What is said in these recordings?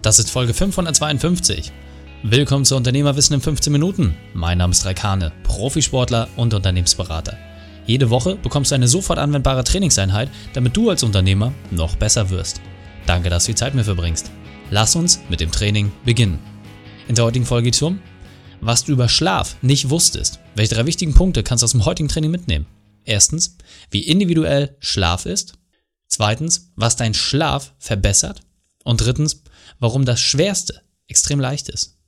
Das ist Folge 552. Willkommen zu Unternehmerwissen in 15 Minuten. Mein Name ist Raikane, Profisportler und Unternehmensberater. Jede Woche bekommst du eine sofort anwendbare Trainingseinheit, damit du als Unternehmer noch besser wirst. Danke, dass du die Zeit mir verbringst. Lass uns mit dem Training beginnen. In der heutigen Folge geht es um, was du über Schlaf nicht wusstest. Welche drei wichtigen Punkte kannst du aus dem heutigen Training mitnehmen? Erstens, wie individuell Schlaf ist. Zweitens, was dein Schlaf verbessert. Und drittens, warum das Schwerste extrem leicht ist.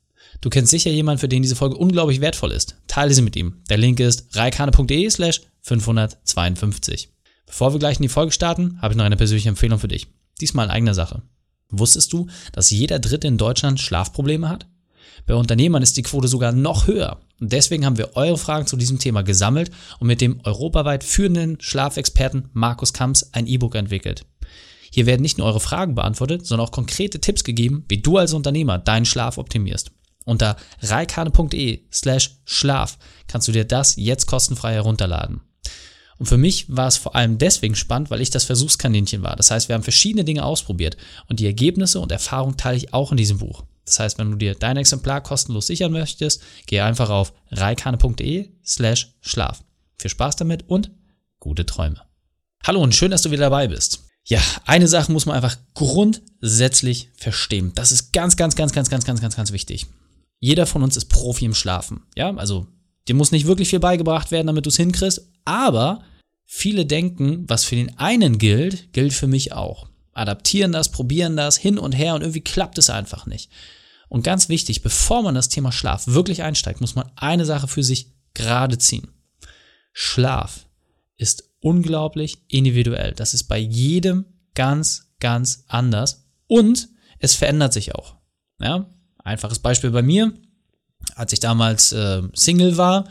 Du kennst sicher jemanden, für den diese Folge unglaublich wertvoll ist. Teile sie mit ihm. Der Link ist reikane.de slash 552. Bevor wir gleich in die Folge starten, habe ich noch eine persönliche Empfehlung für dich. Diesmal in eigener Sache. Wusstest du, dass jeder Dritte in Deutschland Schlafprobleme hat? Bei Unternehmern ist die Quote sogar noch höher. Und deswegen haben wir eure Fragen zu diesem Thema gesammelt und mit dem europaweit führenden Schlafexperten Markus Kamps ein E-Book entwickelt. Hier werden nicht nur eure Fragen beantwortet, sondern auch konkrete Tipps gegeben, wie du als Unternehmer deinen Schlaf optimierst. Unter reikane.de slash Schlaf kannst du dir das jetzt kostenfrei herunterladen. Und für mich war es vor allem deswegen spannend, weil ich das Versuchskaninchen war. Das heißt, wir haben verschiedene Dinge ausprobiert und die Ergebnisse und Erfahrungen teile ich auch in diesem Buch. Das heißt, wenn du dir dein Exemplar kostenlos sichern möchtest, gehe einfach auf reikane.de slash Schlaf. Viel Spaß damit und gute Träume. Hallo und schön, dass du wieder dabei bist. Ja, eine Sache muss man einfach grundsätzlich verstehen. Das ist ganz, ganz, ganz, ganz, ganz, ganz, ganz, ganz wichtig. Jeder von uns ist Profi im Schlafen. Ja, also dir muss nicht wirklich viel beigebracht werden, damit du es hinkriegst, aber viele denken, was für den einen gilt, gilt für mich auch. Adaptieren das, probieren das hin und her und irgendwie klappt es einfach nicht. Und ganz wichtig, bevor man das Thema Schlaf wirklich einsteigt, muss man eine Sache für sich gerade ziehen. Schlaf ist unglaublich individuell. Das ist bei jedem ganz, ganz anders und es verändert sich auch. Ja? Einfaches Beispiel bei mir. Als ich damals äh, Single war,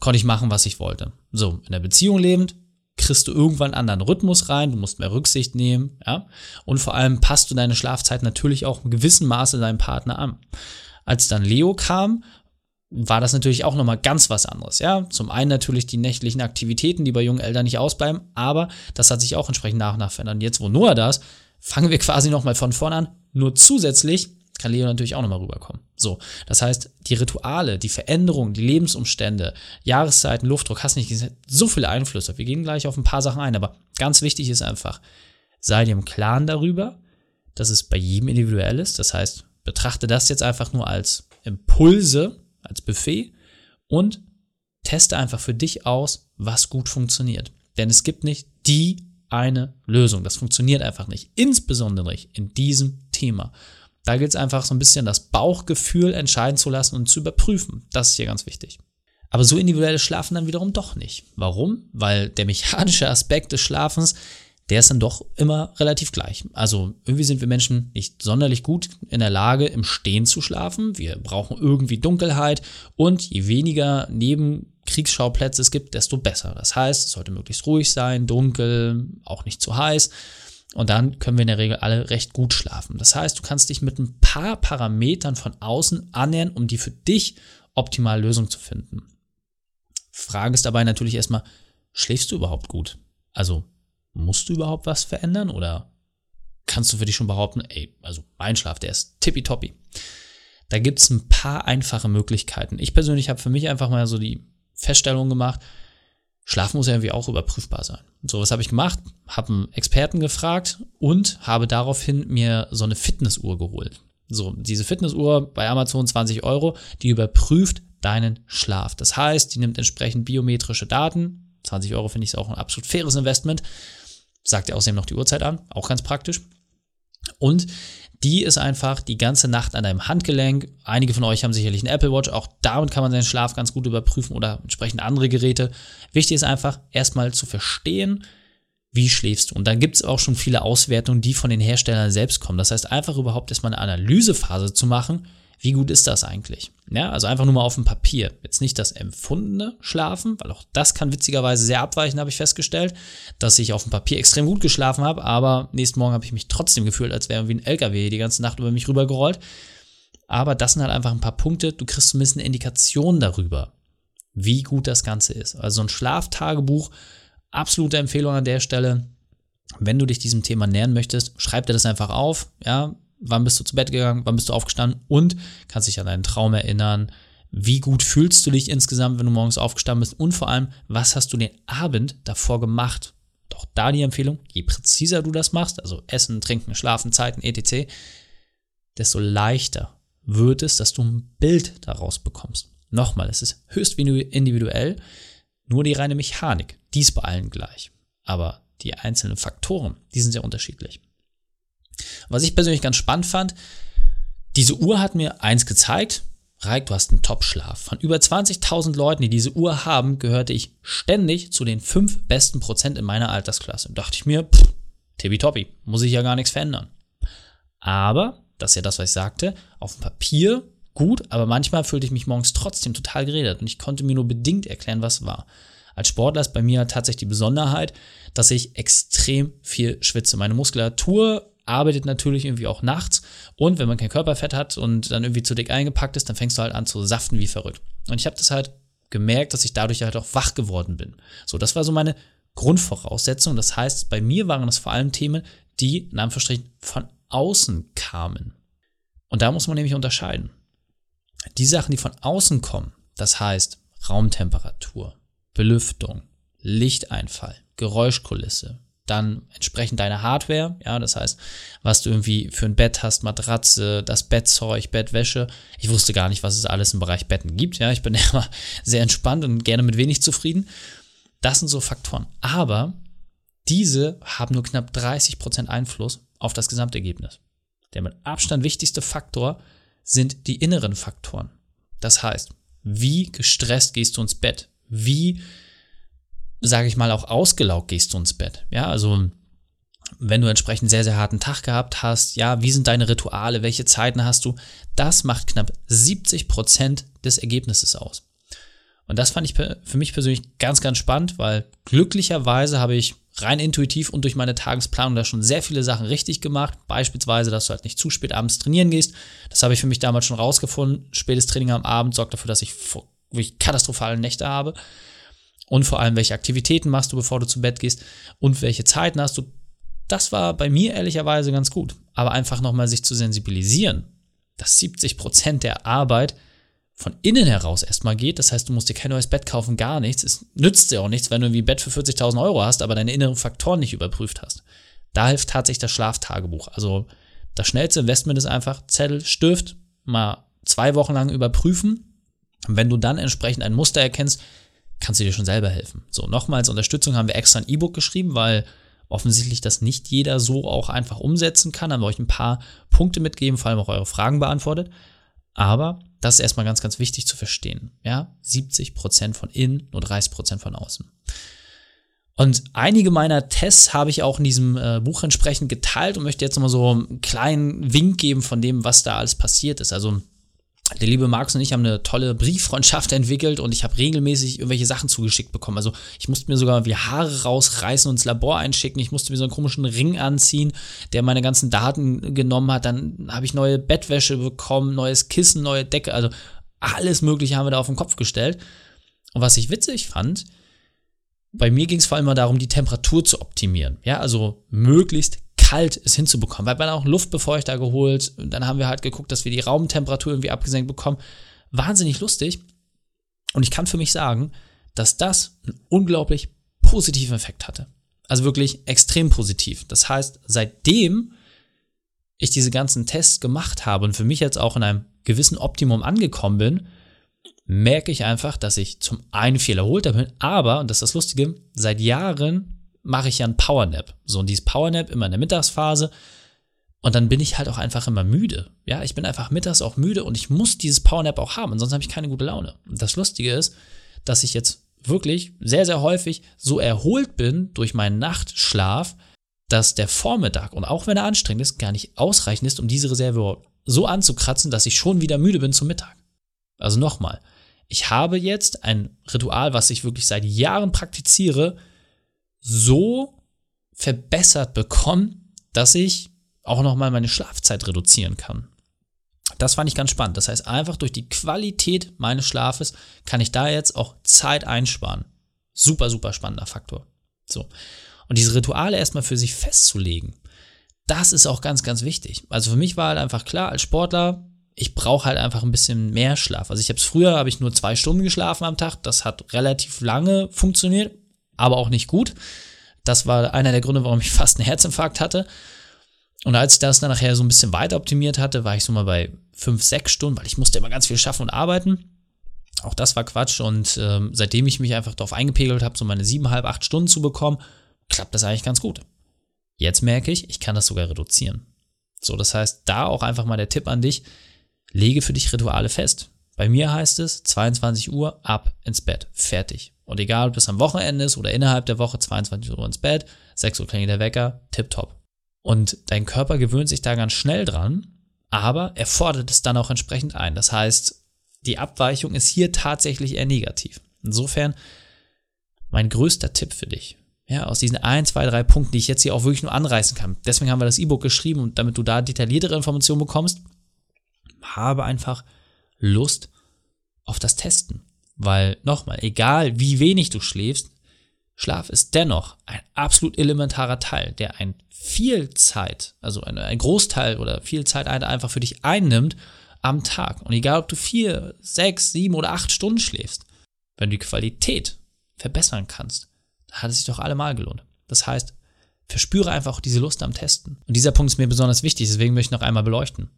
konnte ich machen, was ich wollte. So, in der Beziehung lebend, kriegst du irgendwann einen anderen Rhythmus rein, du musst mehr Rücksicht nehmen, ja. Und vor allem passt du deine Schlafzeit natürlich auch in gewissem Maße deinem Partner an. Als dann Leo kam, war das natürlich auch nochmal ganz was anderes. Ja, zum einen natürlich die nächtlichen Aktivitäten, die bei jungen Eltern nicht ausbleiben, aber das hat sich auch entsprechend nach und nach verändert. Jetzt, wo Noah da ist, fangen wir quasi nochmal von vorne an. Nur zusätzlich kann Leo natürlich auch nochmal rüberkommen. So, das heißt, die Rituale, die Veränderungen, die Lebensumstände, Jahreszeiten, Luftdruck, hast nicht gesagt, so viele Einflüsse. Wir gehen gleich auf ein paar Sachen ein, aber ganz wichtig ist einfach, sei dir im Klaren darüber, dass es bei jedem individuell ist. Das heißt, betrachte das jetzt einfach nur als Impulse, als Buffet und teste einfach für dich aus, was gut funktioniert. Denn es gibt nicht die eine Lösung. Das funktioniert einfach nicht. Insbesondere nicht in diesem Thema. Da gilt es einfach so ein bisschen das Bauchgefühl entscheiden zu lassen und zu überprüfen. Das ist hier ganz wichtig. Aber so individuelles Schlafen dann wiederum doch nicht. Warum? Weil der mechanische Aspekt des Schlafens der ist dann doch immer relativ gleich. Also irgendwie sind wir Menschen nicht sonderlich gut in der Lage, im Stehen zu schlafen. Wir brauchen irgendwie Dunkelheit und je weniger Nebenkriegsschauplätze es gibt, desto besser. Das heißt, es sollte möglichst ruhig sein, dunkel, auch nicht zu heiß. Und dann können wir in der Regel alle recht gut schlafen. Das heißt, du kannst dich mit ein paar Parametern von außen annähern, um die für dich optimale Lösung zu finden. Frage ist dabei natürlich erstmal, schläfst du überhaupt gut? Also musst du überhaupt was verändern oder kannst du für dich schon behaupten, ey, also mein Schlaf, der ist tippitoppi. Da gibt es ein paar einfache Möglichkeiten. Ich persönlich habe für mich einfach mal so die Feststellung gemacht, Schlaf muss ja irgendwie auch überprüfbar sein. So, was habe ich gemacht? Habe einen Experten gefragt und habe daraufhin mir so eine Fitnessuhr geholt. So, diese Fitnessuhr bei Amazon 20 Euro, die überprüft deinen Schlaf. Das heißt, die nimmt entsprechend biometrische Daten. 20 Euro finde ich auch ein absolut faires Investment sagt ja außerdem noch die Uhrzeit an, auch ganz praktisch. Und die ist einfach die ganze Nacht an deinem Handgelenk. Einige von euch haben sicherlich einen Apple Watch, auch damit kann man seinen Schlaf ganz gut überprüfen oder entsprechend andere Geräte. Wichtig ist einfach erstmal zu verstehen, wie schläfst du. Und dann gibt es auch schon viele Auswertungen, die von den Herstellern selbst kommen. Das heißt, einfach überhaupt erstmal eine Analysephase zu machen, wie gut ist das eigentlich? Ja, also einfach nur mal auf dem Papier. Jetzt nicht das empfundene Schlafen, weil auch das kann witzigerweise sehr abweichen, habe ich festgestellt, dass ich auf dem Papier extrem gut geschlafen habe, aber nächsten Morgen habe ich mich trotzdem gefühlt, als wäre wie ein LKW die ganze Nacht über mich rübergerollt. Aber das sind halt einfach ein paar Punkte, du kriegst zumindest eine Indikation darüber, wie gut das Ganze ist. Also ein Schlaftagebuch, absolute Empfehlung an der Stelle. Wenn du dich diesem Thema nähern möchtest, schreib dir das einfach auf, ja, wann bist du zu Bett gegangen, wann bist du aufgestanden und kannst dich an deinen Traum erinnern, wie gut fühlst du dich insgesamt, wenn du morgens aufgestanden bist und vor allem, was hast du den Abend davor gemacht? Doch da die Empfehlung, je präziser du das machst, also Essen, Trinken, Schlafen, Zeiten, etc., desto leichter wird es, dass du ein Bild daraus bekommst. Nochmal, es ist höchst individuell, nur die reine Mechanik, die ist bei allen gleich. Aber die einzelnen Faktoren, die sind sehr unterschiedlich. Was ich persönlich ganz spannend fand, diese Uhr hat mir eins gezeigt, Reik, du hast einen Top-Schlaf. Von über 20.000 Leuten, die diese Uhr haben, gehörte ich ständig zu den fünf besten Prozent in meiner Altersklasse. Und dachte ich mir, tippitoppi, muss ich ja gar nichts verändern. Aber, das ist ja das, was ich sagte, auf dem Papier gut, aber manchmal fühlte ich mich morgens trotzdem total geredet und ich konnte mir nur bedingt erklären, was war. Als Sportler ist bei mir tatsächlich die Besonderheit, dass ich extrem viel schwitze. Meine Muskulatur arbeitet natürlich irgendwie auch nachts. Und wenn man kein Körperfett hat und dann irgendwie zu dick eingepackt ist, dann fängst du halt an zu saften wie verrückt. Und ich habe das halt gemerkt, dass ich dadurch halt auch wach geworden bin. So, das war so meine Grundvoraussetzung. Das heißt, bei mir waren das vor allem Themen, die in Anführungsstrichen von außen kamen. Und da muss man nämlich unterscheiden. Die Sachen, die von außen kommen, das heißt Raumtemperatur, Belüftung, Lichteinfall, Geräuschkulisse, dann entsprechend deine Hardware, ja, das heißt, was du irgendwie für ein Bett hast, Matratze, das Bettzeug, Bettwäsche. Ich wusste gar nicht, was es alles im Bereich Betten gibt, ja, ich bin immer sehr entspannt und gerne mit wenig zufrieden. Das sind so Faktoren, aber diese haben nur knapp 30% Einfluss auf das Gesamtergebnis. Der mit Abstand wichtigste Faktor sind die inneren Faktoren. Das heißt, wie gestresst gehst du ins Bett? Wie sage ich mal, auch ausgelaugt gehst du ins Bett. Ja, also wenn du entsprechend sehr, sehr harten Tag gehabt hast, ja, wie sind deine Rituale, welche Zeiten hast du, das macht knapp 70 Prozent des Ergebnisses aus. Und das fand ich für mich persönlich ganz, ganz spannend, weil glücklicherweise habe ich rein intuitiv und durch meine Tagesplanung da schon sehr viele Sachen richtig gemacht. Beispielsweise, dass du halt nicht zu spät abends trainieren gehst. Das habe ich für mich damals schon rausgefunden. Spätes Training am Abend sorgt dafür, dass ich wirklich katastrophale Nächte habe und vor allem, welche Aktivitäten machst du, bevor du zu Bett gehst und welche Zeiten hast du. Das war bei mir ehrlicherweise ganz gut. Aber einfach nochmal sich zu sensibilisieren, dass 70 Prozent der Arbeit von innen heraus erstmal geht. Das heißt, du musst dir kein neues Bett kaufen, gar nichts. Es nützt dir auch nichts, wenn du ein Bett für 40.000 Euro hast, aber deine inneren Faktoren nicht überprüft hast. Da hilft tatsächlich das Schlaftagebuch. Also das schnellste Investment ist einfach Zettel, Stift, mal zwei Wochen lang überprüfen. Und wenn du dann entsprechend ein Muster erkennst, kannst du dir schon selber helfen. So, nochmals Unterstützung haben wir extra ein E-Book geschrieben, weil offensichtlich das nicht jeder so auch einfach umsetzen kann. Haben wir euch ein paar Punkte mitgeben, vor allem auch eure Fragen beantwortet. Aber das ist erstmal ganz, ganz wichtig zu verstehen. Ja, 70 Prozent von innen, nur 30 Prozent von außen. Und einige meiner Tests habe ich auch in diesem äh, Buch entsprechend geteilt und möchte jetzt nochmal so einen kleinen Wink geben von dem, was da alles passiert ist. Also der liebe Markus und ich haben eine tolle Brieffreundschaft entwickelt und ich habe regelmäßig irgendwelche Sachen zugeschickt bekommen. Also ich musste mir sogar wie Haare rausreißen und ins Labor einschicken. Ich musste mir so einen komischen Ring anziehen, der meine ganzen Daten genommen hat. Dann habe ich neue Bettwäsche bekommen, neues Kissen, neue Decke. Also alles Mögliche haben wir da auf den Kopf gestellt. Und was ich witzig fand, bei mir ging es vor allem darum, die Temperatur zu optimieren. Ja, also möglichst kalt es hinzubekommen. Weil haben auch Luftbefeuchter geholt. Und dann haben wir halt geguckt, dass wir die Raumtemperatur irgendwie abgesenkt bekommen. Wahnsinnig lustig. Und ich kann für mich sagen, dass das einen unglaublich positiven Effekt hatte. Also wirklich extrem positiv. Das heißt, seitdem ich diese ganzen Tests gemacht habe und für mich jetzt auch in einem gewissen Optimum angekommen bin, merke ich einfach, dass ich zum einen viel erholter bin, aber, und das ist das Lustige, seit Jahren mache ich ja ein Powernap. So, und dieses Powernap immer in der Mittagsphase. Und dann bin ich halt auch einfach immer müde. Ja, ich bin einfach mittags auch müde und ich muss dieses Powernap auch haben, sonst habe ich keine gute Laune. Und das Lustige ist, dass ich jetzt wirklich sehr, sehr häufig so erholt bin durch meinen Nachtschlaf, dass der Vormittag, und auch wenn er anstrengend ist, gar nicht ausreichend ist, um diese Reserve so anzukratzen, dass ich schon wieder müde bin zum Mittag. Also nochmal, ich habe jetzt ein Ritual, was ich wirklich seit Jahren praktiziere, so verbessert bekommen, dass ich auch nochmal meine Schlafzeit reduzieren kann. Das fand ich ganz spannend. Das heißt, einfach durch die Qualität meines Schlafes kann ich da jetzt auch Zeit einsparen. Super, super spannender Faktor. So. Und diese Rituale erstmal für sich festzulegen, das ist auch ganz, ganz wichtig. Also für mich war halt einfach klar, als Sportler, ich brauche halt einfach ein bisschen mehr Schlaf. Also ich habe es früher, habe ich nur zwei Stunden geschlafen am Tag. Das hat relativ lange funktioniert, aber auch nicht gut. Das war einer der Gründe, warum ich fast einen Herzinfarkt hatte. Und als ich das dann nachher so ein bisschen weiter optimiert hatte, war ich so mal bei fünf, sechs Stunden, weil ich musste immer ganz viel schaffen und arbeiten. Auch das war Quatsch. Und ähm, seitdem ich mich einfach darauf eingepegelt habe, so meine siebeneinhalb, acht Stunden zu bekommen, klappt das eigentlich ganz gut. Jetzt merke ich, ich kann das sogar reduzieren. So, das heißt, da auch einfach mal der Tipp an dich, lege für dich Rituale fest. Bei mir heißt es 22 Uhr ab ins Bett, fertig. Und egal, ob das am Wochenende ist oder innerhalb der Woche, 22 Uhr ins Bett, 6 Uhr klingelt der Wecker, tipptopp. Und dein Körper gewöhnt sich da ganz schnell dran, aber er fordert es dann auch entsprechend ein. Das heißt, die Abweichung ist hier tatsächlich eher negativ. Insofern mein größter Tipp für dich, ja, aus diesen ein, zwei, drei Punkten, die ich jetzt hier auch wirklich nur anreißen kann. Deswegen haben wir das E-Book geschrieben und damit du da detailliertere Informationen bekommst, habe einfach Lust auf das Testen. Weil nochmal, egal wie wenig du schläfst, Schlaf ist dennoch ein absolut elementarer Teil, der ein viel Zeit, also ein, Großteil oder viel Zeit einfach für dich einnimmt am Tag. Und egal, ob du vier, sechs, sieben oder acht Stunden schläfst, wenn du die Qualität verbessern kannst, hat es sich doch allemal gelohnt. Das heißt, verspüre einfach diese Lust am Testen. Und dieser Punkt ist mir besonders wichtig, deswegen möchte ich noch einmal beleuchten.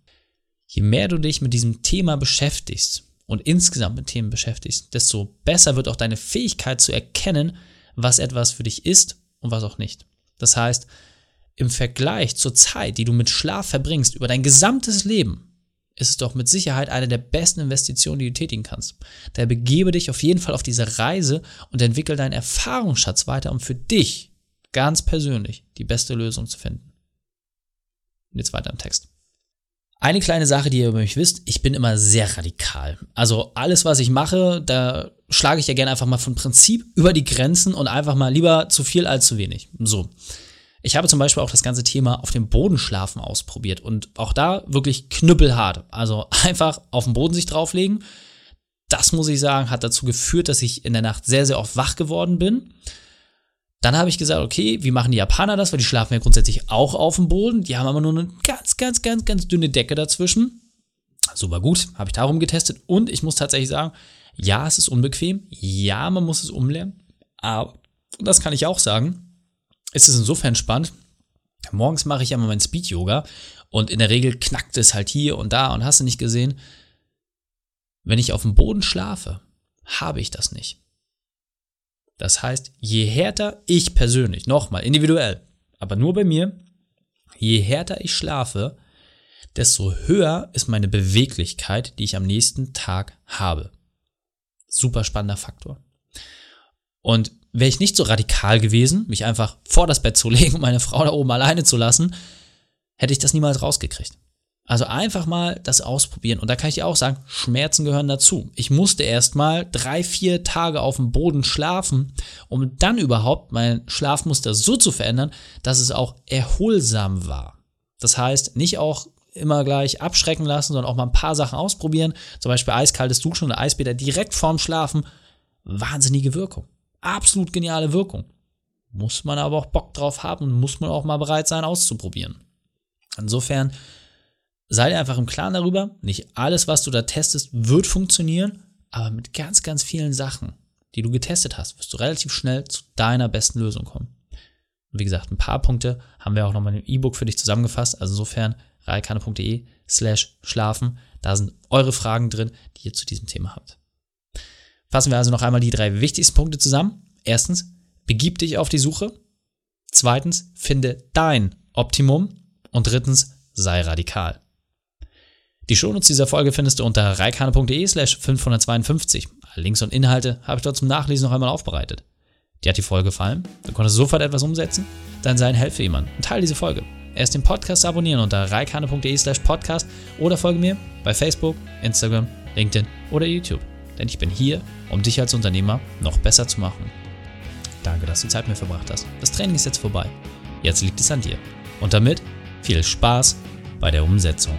Je mehr du dich mit diesem Thema beschäftigst und insgesamt mit Themen beschäftigst, desto besser wird auch deine Fähigkeit zu erkennen, was etwas für dich ist und was auch nicht. Das heißt, im Vergleich zur Zeit, die du mit Schlaf verbringst, über dein gesamtes Leben, ist es doch mit Sicherheit eine der besten Investitionen, die du tätigen kannst. Daher begebe dich auf jeden Fall auf diese Reise und entwickel deinen Erfahrungsschatz weiter, um für dich ganz persönlich die beste Lösung zu finden. Und jetzt weiter im Text. Eine kleine Sache, die ihr über mich wisst, ich bin immer sehr radikal. Also alles, was ich mache, da schlage ich ja gerne einfach mal von Prinzip über die Grenzen und einfach mal lieber zu viel als zu wenig. So. Ich habe zum Beispiel auch das ganze Thema auf dem Boden schlafen ausprobiert und auch da wirklich knüppelhart. Also einfach auf den Boden sich drauflegen. Das muss ich sagen, hat dazu geführt, dass ich in der Nacht sehr, sehr oft wach geworden bin. Dann habe ich gesagt, okay, wie machen die Japaner das? Weil die schlafen ja grundsätzlich auch auf dem Boden. Die haben aber nur eine ganz, ganz, ganz, ganz dünne Decke dazwischen. Super gut, habe ich darum getestet. Und ich muss tatsächlich sagen, ja, es ist unbequem. Ja, man muss es umlernen. Aber, das kann ich auch sagen, ist es insofern spannend. Morgens mache ich ja mal mein Speed-Yoga und in der Regel knackt es halt hier und da und hast du nicht gesehen. Wenn ich auf dem Boden schlafe, habe ich das nicht. Das heißt, je härter ich persönlich, nochmal individuell, aber nur bei mir, je härter ich schlafe, desto höher ist meine Beweglichkeit, die ich am nächsten Tag habe. Super spannender Faktor. Und wäre ich nicht so radikal gewesen, mich einfach vor das Bett zu legen und meine Frau da oben alleine zu lassen, hätte ich das niemals rausgekriegt. Also einfach mal das ausprobieren. Und da kann ich dir auch sagen, Schmerzen gehören dazu. Ich musste erst mal drei, vier Tage auf dem Boden schlafen, um dann überhaupt mein Schlafmuster so zu verändern, dass es auch erholsam war. Das heißt, nicht auch immer gleich abschrecken lassen, sondern auch mal ein paar Sachen ausprobieren. Zum Beispiel eiskaltes Duschen oder Eisbäder direkt vorm Schlafen. Wahnsinnige Wirkung absolut geniale Wirkung. Muss man aber auch Bock drauf haben und muss man auch mal bereit sein auszuprobieren. Insofern sei dir einfach im Klaren darüber, nicht alles, was du da testest, wird funktionieren, aber mit ganz, ganz vielen Sachen, die du getestet hast, wirst du relativ schnell zu deiner besten Lösung kommen. Und wie gesagt, ein paar Punkte haben wir auch nochmal im E-Book für dich zusammengefasst. Also insofern reikane.de slash schlafen. Da sind eure Fragen drin, die ihr zu diesem Thema habt. Fassen wir also noch einmal die drei wichtigsten Punkte zusammen. Erstens, begib dich auf die Suche. Zweitens, finde dein Optimum. Und drittens, sei radikal. Die Shownotes dieser Folge findest du unter reikane.de slash 552. Links und Inhalte habe ich dort zum Nachlesen noch einmal aufbereitet. Dir hat die Folge gefallen? Du konntest sofort etwas umsetzen? Dann sei ein Helfer jemand und teile diese Folge. Erst den Podcast abonnieren unter reikane.de slash podcast oder folge mir bei Facebook, Instagram, LinkedIn oder YouTube denn ich bin hier, um dich als Unternehmer noch besser zu machen. Danke, dass du Zeit mit mir verbracht hast. Das Training ist jetzt vorbei. Jetzt liegt es an dir. Und damit viel Spaß bei der Umsetzung.